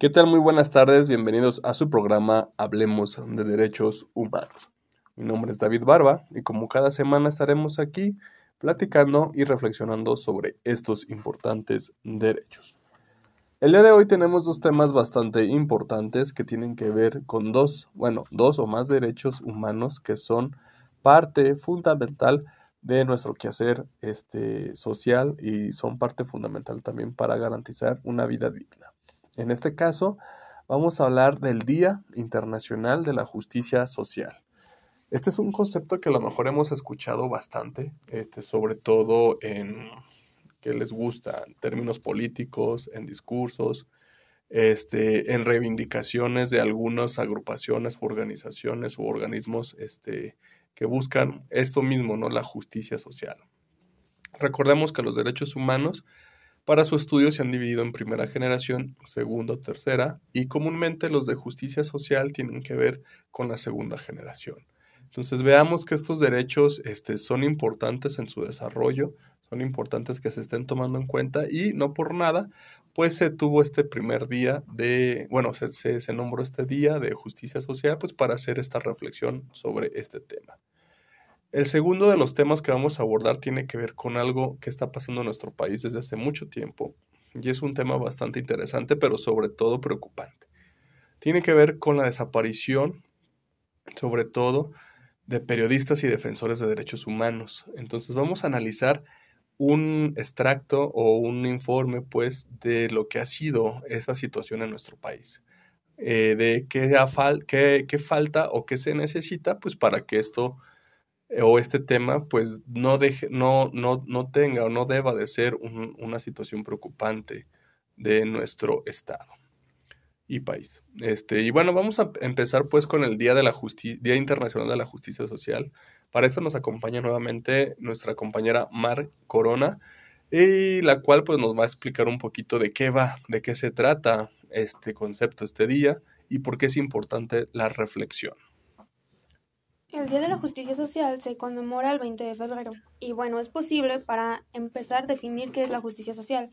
¿Qué tal? Muy buenas tardes, bienvenidos a su programa Hablemos de Derechos Humanos. Mi nombre es David Barba y como cada semana estaremos aquí platicando y reflexionando sobre estos importantes derechos. El día de hoy tenemos dos temas bastante importantes que tienen que ver con dos, bueno, dos o más derechos humanos que son parte fundamental de nuestro quehacer este, social y son parte fundamental también para garantizar una vida digna. En este caso, vamos a hablar del Día Internacional de la Justicia Social. Este es un concepto que a lo mejor hemos escuchado bastante, este, sobre todo en que les gusta, en términos políticos, en discursos, este, en reivindicaciones de algunas agrupaciones, organizaciones u organismos este, que buscan esto mismo, ¿no? La justicia social. Recordemos que los derechos humanos para su estudio se han dividido en primera generación, segunda, tercera, y comúnmente los de justicia social tienen que ver con la segunda generación. Entonces veamos que estos derechos este, son importantes en su desarrollo, son importantes que se estén tomando en cuenta y no por nada, pues se tuvo este primer día de, bueno, se nombró este día de justicia social, pues para hacer esta reflexión sobre este tema. El segundo de los temas que vamos a abordar tiene que ver con algo que está pasando en nuestro país desde hace mucho tiempo y es un tema bastante interesante, pero sobre todo preocupante. Tiene que ver con la desaparición, sobre todo, de periodistas y defensores de derechos humanos. Entonces vamos a analizar un extracto o un informe, pues, de lo que ha sido esta situación en nuestro país. Eh, de qué, qué, qué falta o qué se necesita, pues, para que esto o este tema pues no, deje, no, no, no tenga o no deba de ser una situación preocupante de nuestro Estado y país. Este, y bueno, vamos a empezar pues con el Día, de la Internacional de la Justicia Social. Para esto nos acompaña nuevamente nuestra compañera Mar Corona, y la cual pues nos va a explicar un poquito de qué va, de qué se trata este concepto este día y por qué es importante la reflexión. El Día de la Justicia Social se conmemora el 20 de febrero y bueno, es posible para empezar definir qué es la justicia social.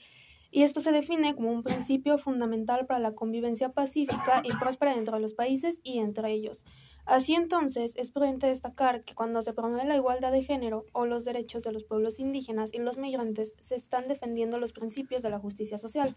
Y esto se define como un principio fundamental para la convivencia pacífica y próspera dentro de los países y entre ellos. Así entonces, es prudente destacar que cuando se promueve la igualdad de género o los derechos de los pueblos indígenas y los migrantes, se están defendiendo los principios de la justicia social.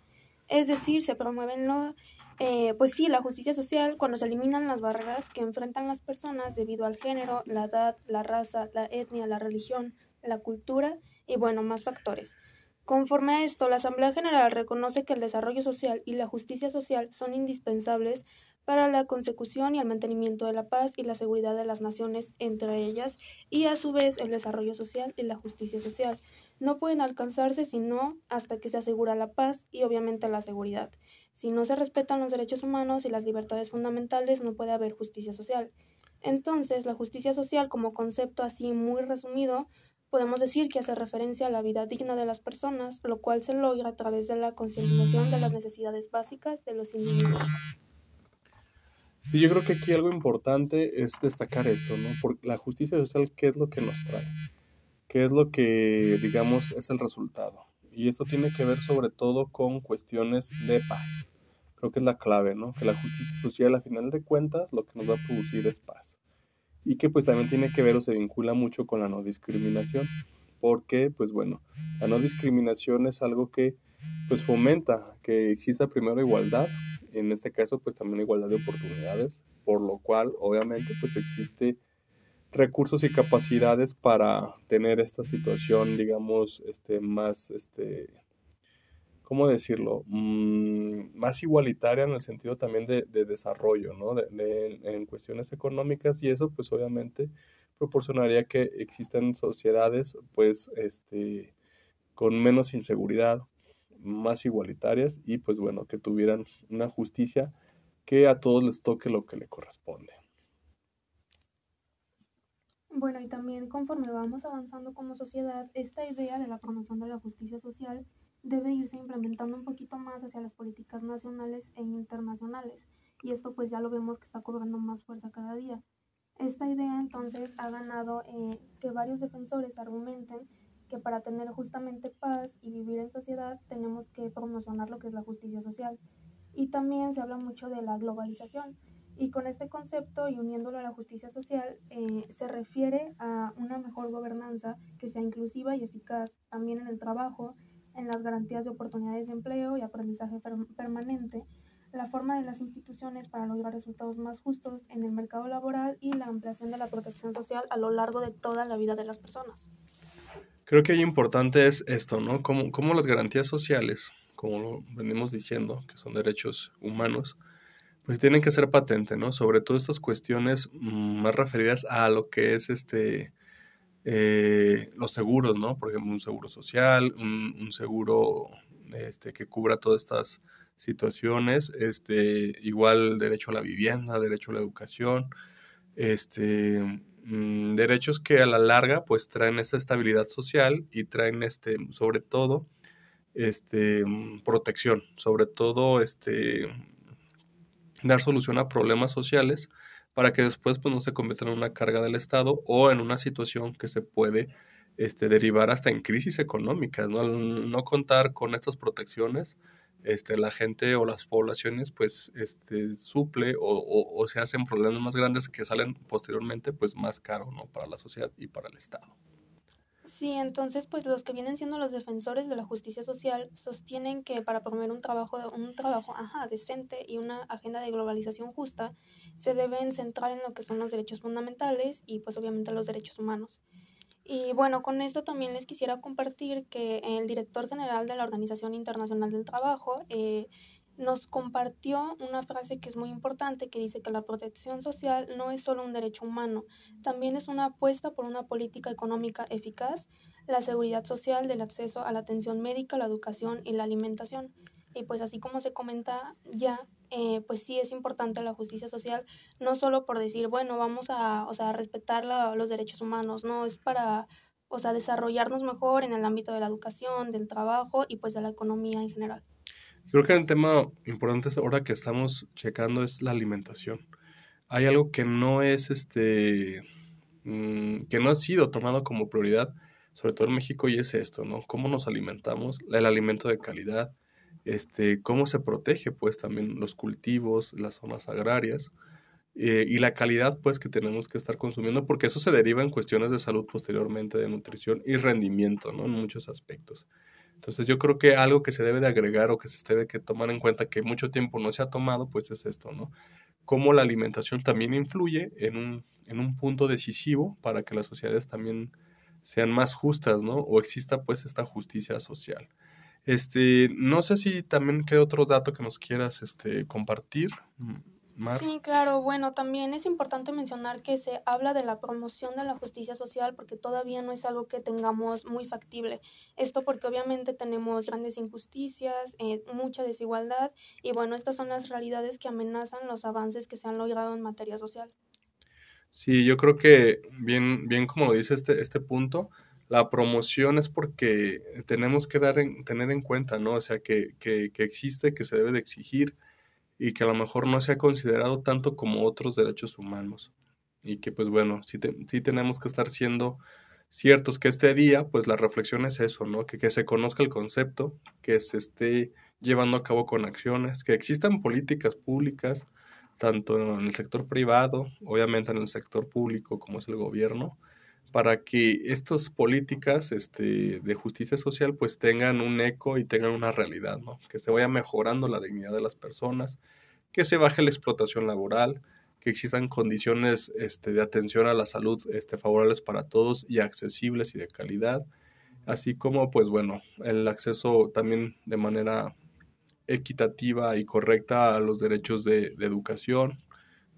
Es decir, se promueven lo, eh, pues sí, la justicia social cuando se eliminan las barreras que enfrentan las personas debido al género, la edad, la raza, la etnia, la religión, la cultura y bueno, más factores. Conforme a esto, la Asamblea General reconoce que el desarrollo social y la justicia social son indispensables para la consecución y el mantenimiento de la paz y la seguridad de las naciones entre ellas y a su vez el desarrollo social y la justicia social no pueden alcanzarse sino hasta que se asegura la paz y obviamente la seguridad. Si no se respetan los derechos humanos y las libertades fundamentales, no puede haber justicia social. Entonces, la justicia social como concepto así muy resumido, podemos decir que hace referencia a la vida digna de las personas, lo cual se logra a través de la concientización de las necesidades básicas de los individuos. Yo creo que aquí algo importante es destacar esto, ¿no? Porque la justicia social, ¿qué es lo que nos trae? ¿Qué es lo que, digamos, es el resultado? Y esto tiene que ver sobre todo con cuestiones de paz. Creo que es la clave, ¿no? Que la justicia social, a final de cuentas, lo que nos va a producir es paz. Y que pues también tiene que ver o se vincula mucho con la no discriminación. Porque, pues bueno, la no discriminación es algo que pues fomenta que exista primero igualdad, en este caso pues también igualdad de oportunidades, por lo cual obviamente pues existe recursos y capacidades para tener esta situación, digamos, este, más, este, ¿cómo decirlo? Mm, más igualitaria en el sentido también de, desarrollo, ¿no? De, en cuestiones económicas y eso, pues obviamente proporcionaría que existan sociedades, pues, este, con menos inseguridad, más igualitarias y, pues, bueno, que tuvieran una justicia que a todos les toque lo que le corresponde. Bueno, y también conforme vamos avanzando como sociedad, esta idea de la promoción de la justicia social debe irse implementando un poquito más hacia las políticas nacionales e internacionales. Y esto pues ya lo vemos que está cobrando más fuerza cada día. Esta idea entonces ha ganado eh, que varios defensores argumenten que para tener justamente paz y vivir en sociedad tenemos que promocionar lo que es la justicia social. Y también se habla mucho de la globalización. Y con este concepto y uniéndolo a la justicia social, eh, se refiere a una mejor gobernanza que sea inclusiva y eficaz también en el trabajo, en las garantías de oportunidades de empleo y aprendizaje permanente, la forma de las instituciones para lograr resultados más justos en el mercado laboral y la ampliación de la protección social a lo largo de toda la vida de las personas. Creo que ahí importante es esto, ¿no? Como, como las garantías sociales, como lo venimos diciendo, que son derechos humanos, pues tienen que ser patente, ¿no? Sobre todo estas cuestiones mm, más referidas a lo que es este eh, los seguros, ¿no? Por ejemplo, un seguro social, un, seguro este, que cubra todas estas situaciones, este, igual derecho a la vivienda, derecho a la educación, este, mm, derechos que a la larga pues traen esta estabilidad social y traen este, sobre todo, este, mm, protección, sobre todo, este, dar solución a problemas sociales para que después pues no se conviertan en una carga del Estado o en una situación que se puede este, derivar hasta en crisis económicas, ¿no? Al no contar con estas protecciones, este, la gente o las poblaciones pues este, suple o, se hacen problemas más grandes que salen posteriormente pues más caro ¿no? para la sociedad y para el Estado. Sí, entonces pues los que vienen siendo los defensores de la justicia social sostienen que para promover un trabajo, un trabajo ajá, decente y una agenda de globalización justa se deben centrar en lo que son los derechos fundamentales y pues obviamente los derechos humanos. Y bueno, con esto también les quisiera compartir que el director general de la Organización Internacional del Trabajo eh, nos compartió una frase que es muy importante que dice que la protección social no es solo un derecho humano, también es una apuesta por una política económica eficaz, la seguridad social del acceso a la atención médica, la educación y la alimentación. Y pues así como se comenta ya, eh, pues sí es importante la justicia social, no solo por decir, bueno, vamos a, o sea, respetar los derechos humanos, no, es para, o sea, desarrollarnos mejor en el ámbito de la educación, del trabajo y pues de la economía en general. Creo que el tema importante ahora que estamos checando es la alimentación. Hay algo que no es este, mm, que no ha sido tomado como prioridad, sobre todo en México, y es esto, ¿no? Cómo nos alimentamos, el alimento de calidad, este, cómo se protege pues también los cultivos, las zonas agrarias eh, y la calidad pues que tenemos que estar consumiendo porque eso se deriva en cuestiones de salud posteriormente, de nutrición y rendimiento, ¿no? En muchos aspectos. Entonces yo creo que algo que se debe de agregar o que se debe que tomar en cuenta que mucho tiempo no se ha tomado pues es esto, ¿no? Cómo la alimentación también influye en un, en un punto decisivo para que las sociedades también sean más justas, ¿no? O exista pues esta justicia social. Este, no sé si también queda otro dato que nos quieras este, compartir. Sí, claro. Bueno, también es importante mencionar que se habla de la promoción de la justicia social porque todavía no es algo que tengamos muy factible. Esto porque obviamente tenemos grandes injusticias, eh, mucha desigualdad y bueno, estas son las realidades que amenazan los avances que se han logrado en materia social. Sí, yo creo que bien, bien como lo dice este, este punto, la promoción es porque tenemos que dar en, tener en cuenta, ¿no? O sea, que, que, que, existe, que se debe de exigir y que a lo mejor no se ha considerado tanto como otros derechos humanos. Y que pues bueno, sí, sí tenemos que estar siendo ciertos que este día, pues la reflexión es eso, ¿no? Que, que se conozca el concepto, que se esté llevando a cabo con acciones, que existan políticas públicas, tanto en el sector privado, obviamente en el sector público como es el gobierno, para que estas políticas este, de justicia social pues tengan un eco y tengan una realidad, ¿no? Que se vaya mejorando la dignidad de las personas, que se baje la explotación laboral, que existan condiciones este, de atención a la salud este, favorables para todos y accesibles y de calidad, así como pues bueno, el acceso también de manera equitativa y correcta a los derechos de, de educación,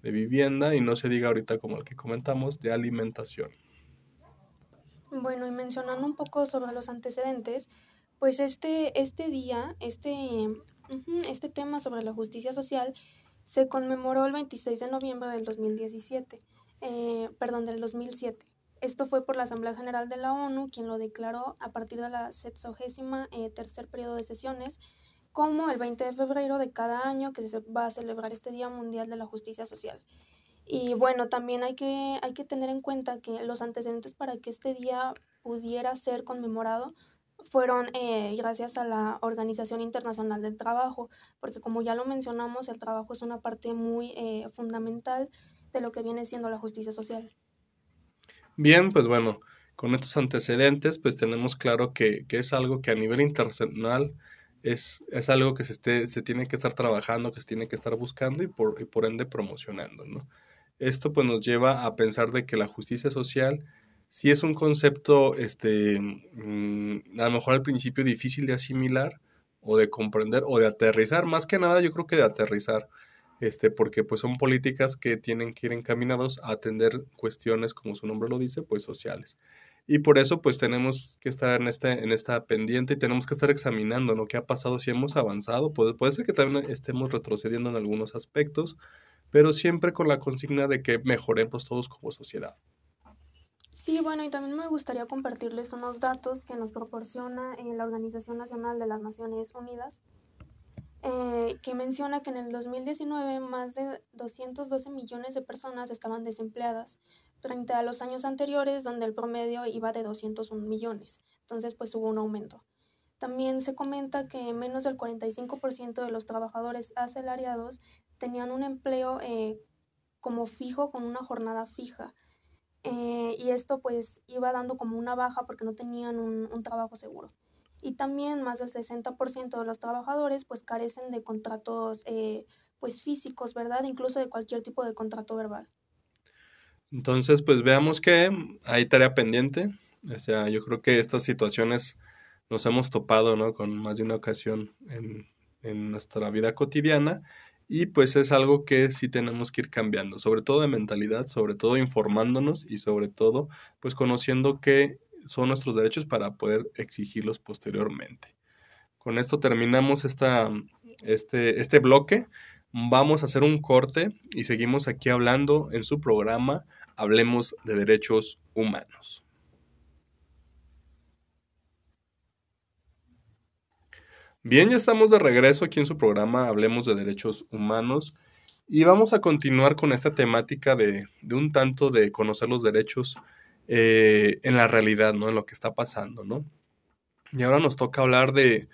de vivienda y no se diga ahorita como el que comentamos, de alimentación. Bueno, y mencionando un poco sobre los antecedentes, pues este, este día, este, este tema sobre la justicia social se conmemoró el 26 de noviembre del 2017, eh, perdón, del 2007. Esto fue por la Asamblea General de la ONU, quien lo declaró a partir de la 63 eh, tercer periodo de sesiones como el 20 de febrero de cada año que se va a celebrar este Día Mundial de la Justicia Social. Y bueno, también hay que, hay que tener en cuenta que los antecedentes para que este día pudiera ser conmemorado fueron eh, gracias a la Organización Internacional del Trabajo, porque como ya lo mencionamos, el trabajo es una parte muy eh, fundamental de lo que viene siendo la justicia social. Bien, pues bueno, con estos antecedentes, pues tenemos claro que, que es algo que a nivel internacional es, es algo que se, esté, se tiene que estar trabajando, que se tiene que estar buscando y por, y por ende promocionando, ¿no? Esto pues nos lleva a pensar de que la justicia social sí es un concepto, este, mm, a lo mejor al principio difícil de asimilar o de comprender o de aterrizar, más que nada yo creo que de aterrizar, este, porque pues son políticas que tienen que ir encaminados a atender cuestiones, como su nombre lo dice, pues sociales. Y por eso pues tenemos que estar en, este, en esta pendiente y tenemos que estar examinando lo que ha pasado, si hemos avanzado, puede, puede ser que también estemos retrocediendo en algunos aspectos, pero siempre con la consigna de que mejoremos todos como sociedad. Sí, bueno, y también me gustaría compartirles unos datos que nos proporciona eh, la Organización Nacional de las Naciones Unidas, eh, que menciona que en el 2019 más de 212 millones de personas estaban desempleadas, frente a los años anteriores donde el promedio iba de 201 millones. Entonces, pues hubo un aumento. También se comenta que menos del 45% de los trabajadores asalariados tenían un empleo eh, como fijo con una jornada fija. Eh, y esto pues iba dando como una baja porque no tenían un, trabajo seguro. Y también más del 60% de los trabajadores pues carecen de contratos eh, pues físicos, ¿verdad? Incluso de cualquier tipo de contrato verbal. Entonces, pues veamos que hay tarea pendiente. O sea, yo creo que estas situaciones nos hemos topado, ¿no? Con más de una ocasión en, en nuestra vida cotidiana y pues es algo que sí tenemos que ir cambiando, sobre todo de mentalidad, sobre todo informándonos y sobre todo pues conociendo qué son nuestros derechos para poder exigirlos posteriormente. Con esto terminamos esta, este, este bloque. Vamos a hacer un corte y seguimos aquí hablando en su programa Hablemos de Derechos Humanos. Bien, ya estamos de regreso aquí en su programa Hablemos de Derechos Humanos y vamos a continuar con esta temática de, un tanto de conocer los derechos eh, en la realidad, ¿no? En lo que está pasando, ¿no? Y ahora nos toca hablar de,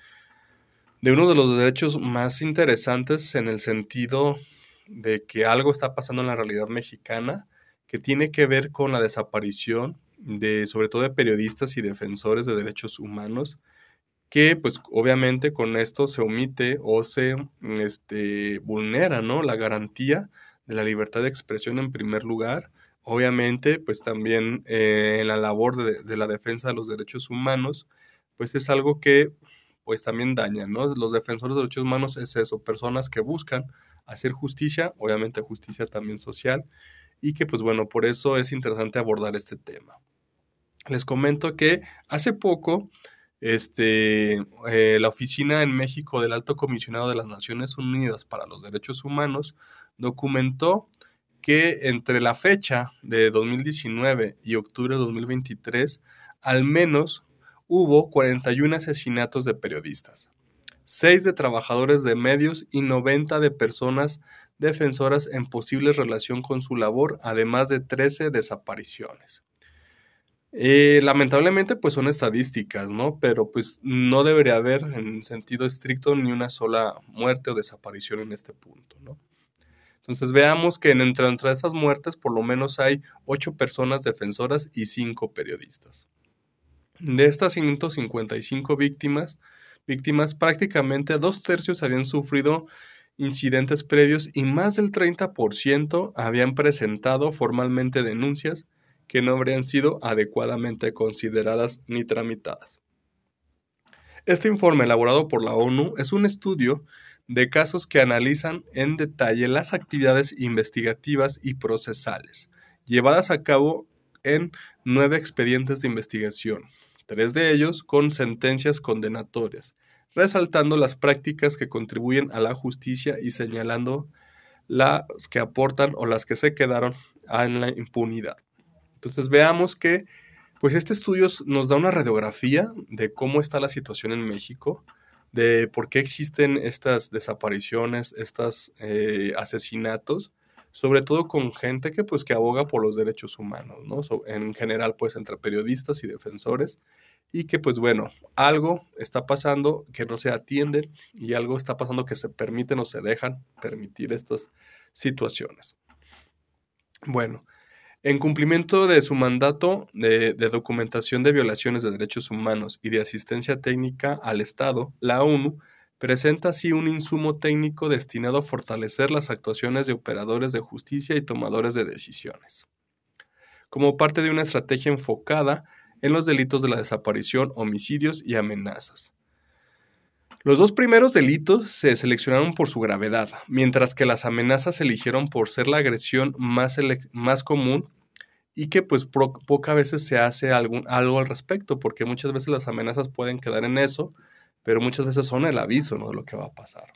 de uno de los derechos más interesantes en el sentido de que algo está pasando en la realidad mexicana que tiene que ver con la desaparición de sobre todo de periodistas y defensores de derechos humanos que pues obviamente con esto se omite o se este, vulnera ¿no? la garantía de la libertad de expresión en primer lugar. Obviamente pues también eh, en la labor de, de, la defensa de los derechos humanos pues es algo que pues también daña, ¿no? Los defensores de derechos humanos es eso, personas que buscan hacer justicia, obviamente justicia también social, y que pues bueno, por eso es interesante abordar este tema. Les comento que hace poco este, eh, la oficina en México del Alto Comisionado de las Naciones Unidas para los Derechos Humanos documentó que entre la fecha de 2019 y octubre de 2023, al menos hubo 41 asesinatos de periodistas, 6 de trabajadores de medios y 90 de personas defensoras en posible relación con su labor, además de 13 desapariciones. Eh, lamentablemente, pues son estadísticas, ¿no? Pero pues no debería haber en sentido estricto ni una sola muerte o desaparición en este punto, ¿no? Entonces veamos que entre, entre esas muertes por lo menos hay ocho personas defensoras y cinco periodistas. De estas 155 víctimas, víctimas prácticamente dos tercios habían sufrido incidentes previos y más del 30% habían presentado formalmente denuncias que no habrían sido adecuadamente consideradas ni tramitadas. Este informe elaborado por la ONU es un estudio de casos que analizan en detalle las actividades investigativas y procesales llevadas a cabo en nueve expedientes de investigación, tres de ellos con sentencias condenatorias, resaltando las prácticas que contribuyen a la justicia y señalando las que aportan o las que se quedaron en la impunidad. Entonces veamos que pues este estudio nos da una radiografía de cómo está la situación en México, de por qué existen estas desapariciones, estos eh, asesinatos, sobre todo con gente que pues que aboga por los derechos humanos, ¿no? en general pues entre periodistas y defensores. y que pues bueno, algo está pasando que no se atienden y algo está pasando que se permiten o se dejan permitir estas situaciones. Bueno, en cumplimiento de su mandato de, documentación de violaciones de derechos humanos y de asistencia técnica al Estado, la ONU presenta así un insumo técnico destinado a fortalecer las actuaciones de operadores de justicia y tomadores de decisiones, como parte de una estrategia enfocada en los delitos de la desaparición, homicidios y amenazas. Los dos primeros delitos se seleccionaron por su gravedad, mientras que las amenazas se eligieron por ser la agresión más, común y que pues pocas veces se hace algo al respecto, porque muchas veces las amenazas pueden quedar en eso, pero muchas veces son el aviso ¿no? de lo que va a pasar.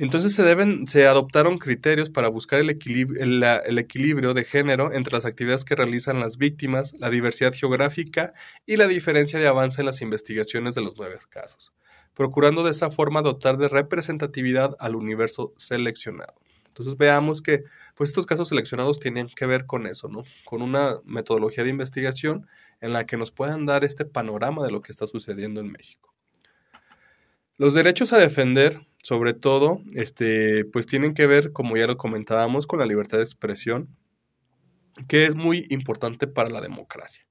Entonces se, deben, se adoptaron criterios para buscar el equilibrio, de género entre las actividades que realizan las víctimas, la diversidad geográfica y la diferencia de avance en las investigaciones de los nueve casos, procurando de esa forma dotar de representatividad al universo seleccionado. Entonces veamos que pues estos casos seleccionados tienen que ver con eso, ¿no? Con una metodología de investigación en la que nos puedan dar este panorama de lo que está sucediendo en México. Los derechos a defender sobre todo, este, pues tienen que ver, como ya lo comentábamos, con la libertad de expresión, que es muy importante para la democracia.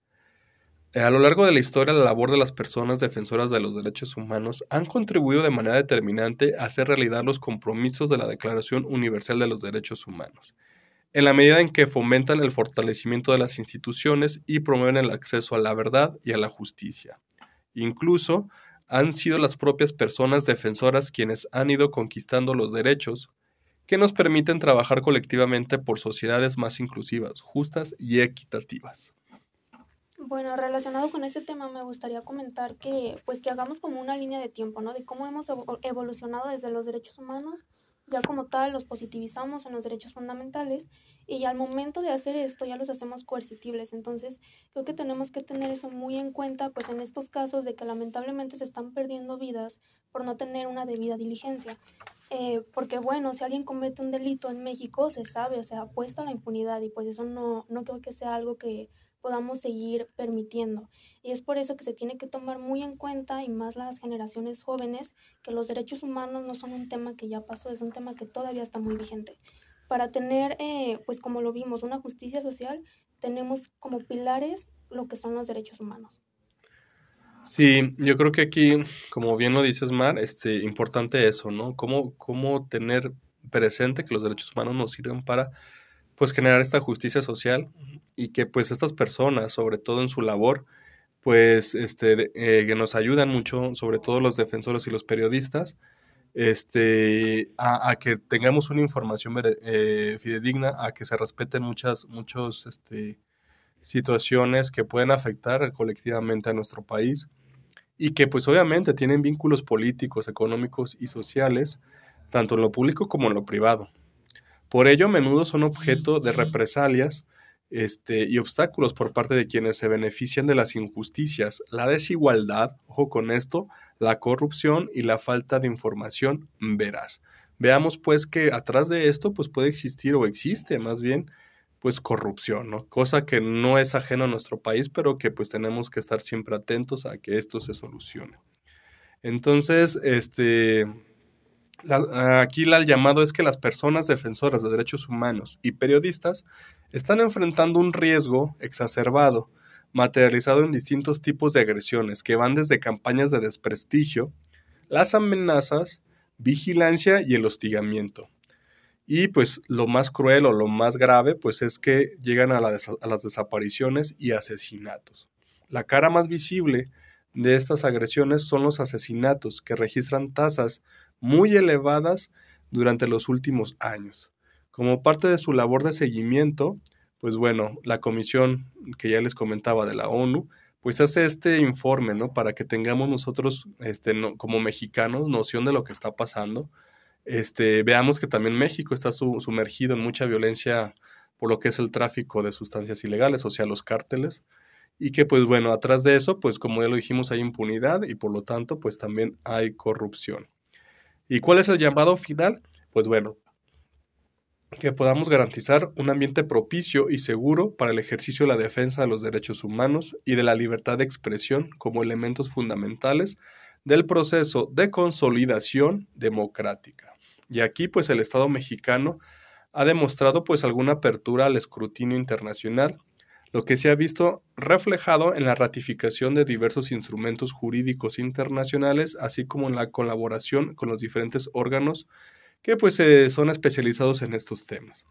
Eh, a lo largo de la historia, la labor de las personas defensoras de los derechos humanos han contribuido de manera determinante a hacer realidad los compromisos de la Declaración Universal de los Derechos Humanos, en la medida en que fomentan el fortalecimiento de las instituciones y promueven el acceso a la verdad y a la justicia. Incluso han sido las propias personas defensoras quienes han ido conquistando los derechos que nos permiten trabajar colectivamente por sociedades más inclusivas, justas y equitativas. Bueno, relacionado con este tema me gustaría comentar que pues que hagamos como una línea de tiempo, ¿no? De cómo hemos evolucionado desde los derechos humanos ya como tal los positivizamos en los derechos fundamentales y al momento de hacer esto ya los hacemos coercitibles. Entonces creo que tenemos que tener eso muy en cuenta pues en estos casos de que lamentablemente se están perdiendo vidas por no tener una debida diligencia. Eh, porque bueno, si alguien comete un delito en México se sabe, o sea, apuesta a la impunidad y pues eso no, no creo que sea algo que podamos seguir permitiendo. Y es por eso que se tiene que tomar muy en cuenta, y más las generaciones jóvenes, que los derechos humanos no son un tema que ya pasó, es un tema que todavía está muy vigente. Para tener, eh, pues como lo vimos, una justicia social, tenemos como pilares lo que son los derechos humanos. Sí, yo creo que aquí, como bien lo dices, Mar, este, importante eso, ¿no? Cómo, cómo tener presente que los derechos humanos nos sirven para pues generar esta justicia social y que pues estas personas, sobre todo en su labor, pues este, eh, que nos ayudan mucho, sobre todo los defensores y los periodistas, este, a, que tengamos una información eh, fidedigna, a que se respeten muchas muchos, este, situaciones que pueden afectar colectivamente a nuestro país y que pues obviamente tienen vínculos políticos, económicos y sociales, tanto en lo público como en lo privado. Por ello, a menudo son objeto de represalias este, y obstáculos por parte de quienes se benefician de las injusticias, la desigualdad, ojo con esto, la corrupción y la falta de información veraz. Veamos pues que atrás de esto pues puede existir o existe más bien pues corrupción, ¿no? Cosa que no es ajeno a nuestro país, pero que pues tenemos que estar siempre atentos a que esto se solucione. Entonces, este, aquí el llamado es que las personas defensoras de derechos humanos y periodistas están enfrentando un riesgo exacerbado, materializado en distintos tipos de agresiones que van desde campañas de desprestigio, las amenazas, vigilancia y el hostigamiento. Y pues lo más cruel o lo más grave pues es que llegan a, a las desapariciones y asesinatos. La cara más visible de estas agresiones son los asesinatos que registran tasas muy elevadas durante los últimos años. Como parte de su labor de seguimiento, pues bueno, la comisión que ya les comentaba de la ONU, pues hace este informe, ¿no? Para que tengamos nosotros, este, como mexicanos, noción de lo que está pasando. Este, veamos que también México está sumergido en mucha violencia por lo que es el tráfico de sustancias ilegales, o sea, los cárteles, y que pues bueno, atrás de eso, pues como ya lo dijimos, hay impunidad y por lo tanto, pues también hay corrupción. ¿Y cuál es el llamado final? Pues bueno, que podamos garantizar un ambiente propicio y seguro para el ejercicio de la defensa de los derechos humanos y de la libertad de expresión como elementos fundamentales del proceso de consolidación democrática. Y aquí pues el Estado mexicano ha demostrado pues alguna apertura al escrutinio internacional, lo que se ha visto reflejado en la ratificación de diversos instrumentos jurídicos internacionales, así como en la colaboración con los diferentes órganos que pues son especializados en estos temas.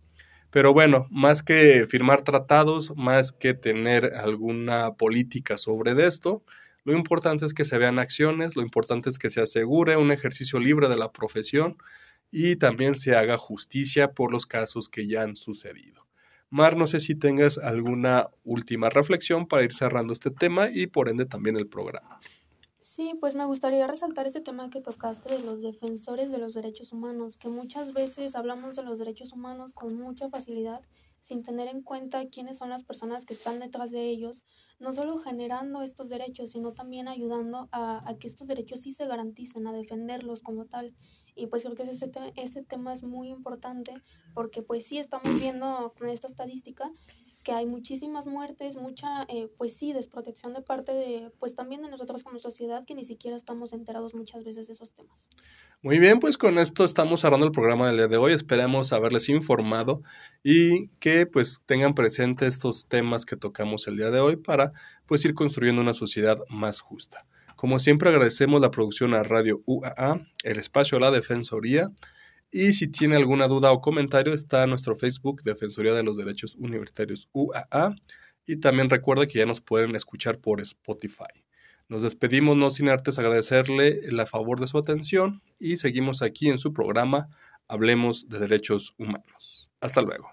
Pero bueno, más que firmar tratados, más que tener alguna política sobre esto, lo importante es que se vean acciones, lo importante es que se asegure un ejercicio libre de la profesión y también se haga justicia por los casos que ya han sucedido. Mar, no sé si tengas alguna última reflexión para ir cerrando este tema y por ende también el programa. Sí, pues me gustaría resaltar ese tema que tocaste de los defensores de los derechos humanos, que muchas veces hablamos de los derechos humanos con mucha facilidad, sin tener en cuenta quiénes son las personas que están detrás de ellos, no solo generando estos derechos, sino también ayudando a, a que estos derechos sí se garanticen, a defenderlos como tal. Y pues creo que ese, ese tema es muy importante porque pues sí estamos viendo con esta estadística que hay muchísimas muertes, mucha, eh, pues sí, desprotección de parte de, pues también de nosotros como sociedad, que ni siquiera estamos enterados muchas veces de esos temas. Muy bien, pues con esto estamos cerrando el programa del día de hoy. Esperemos haberles informado y que pues tengan presente estos temas que tocamos el día de hoy para pues ir construyendo una sociedad más justa. Como siempre agradecemos la producción a Radio UAA, el espacio a la Defensoría, y si tiene alguna duda o comentario, está nuestro Facebook Defensoría de los Derechos Universitarios UAA. Y también recuerda que ya nos pueden escuchar por Spotify. Nos despedimos, no sin antes agradecerle el favor de su atención y seguimos aquí en su programa Hablemos de Derechos Humanos. Hasta luego.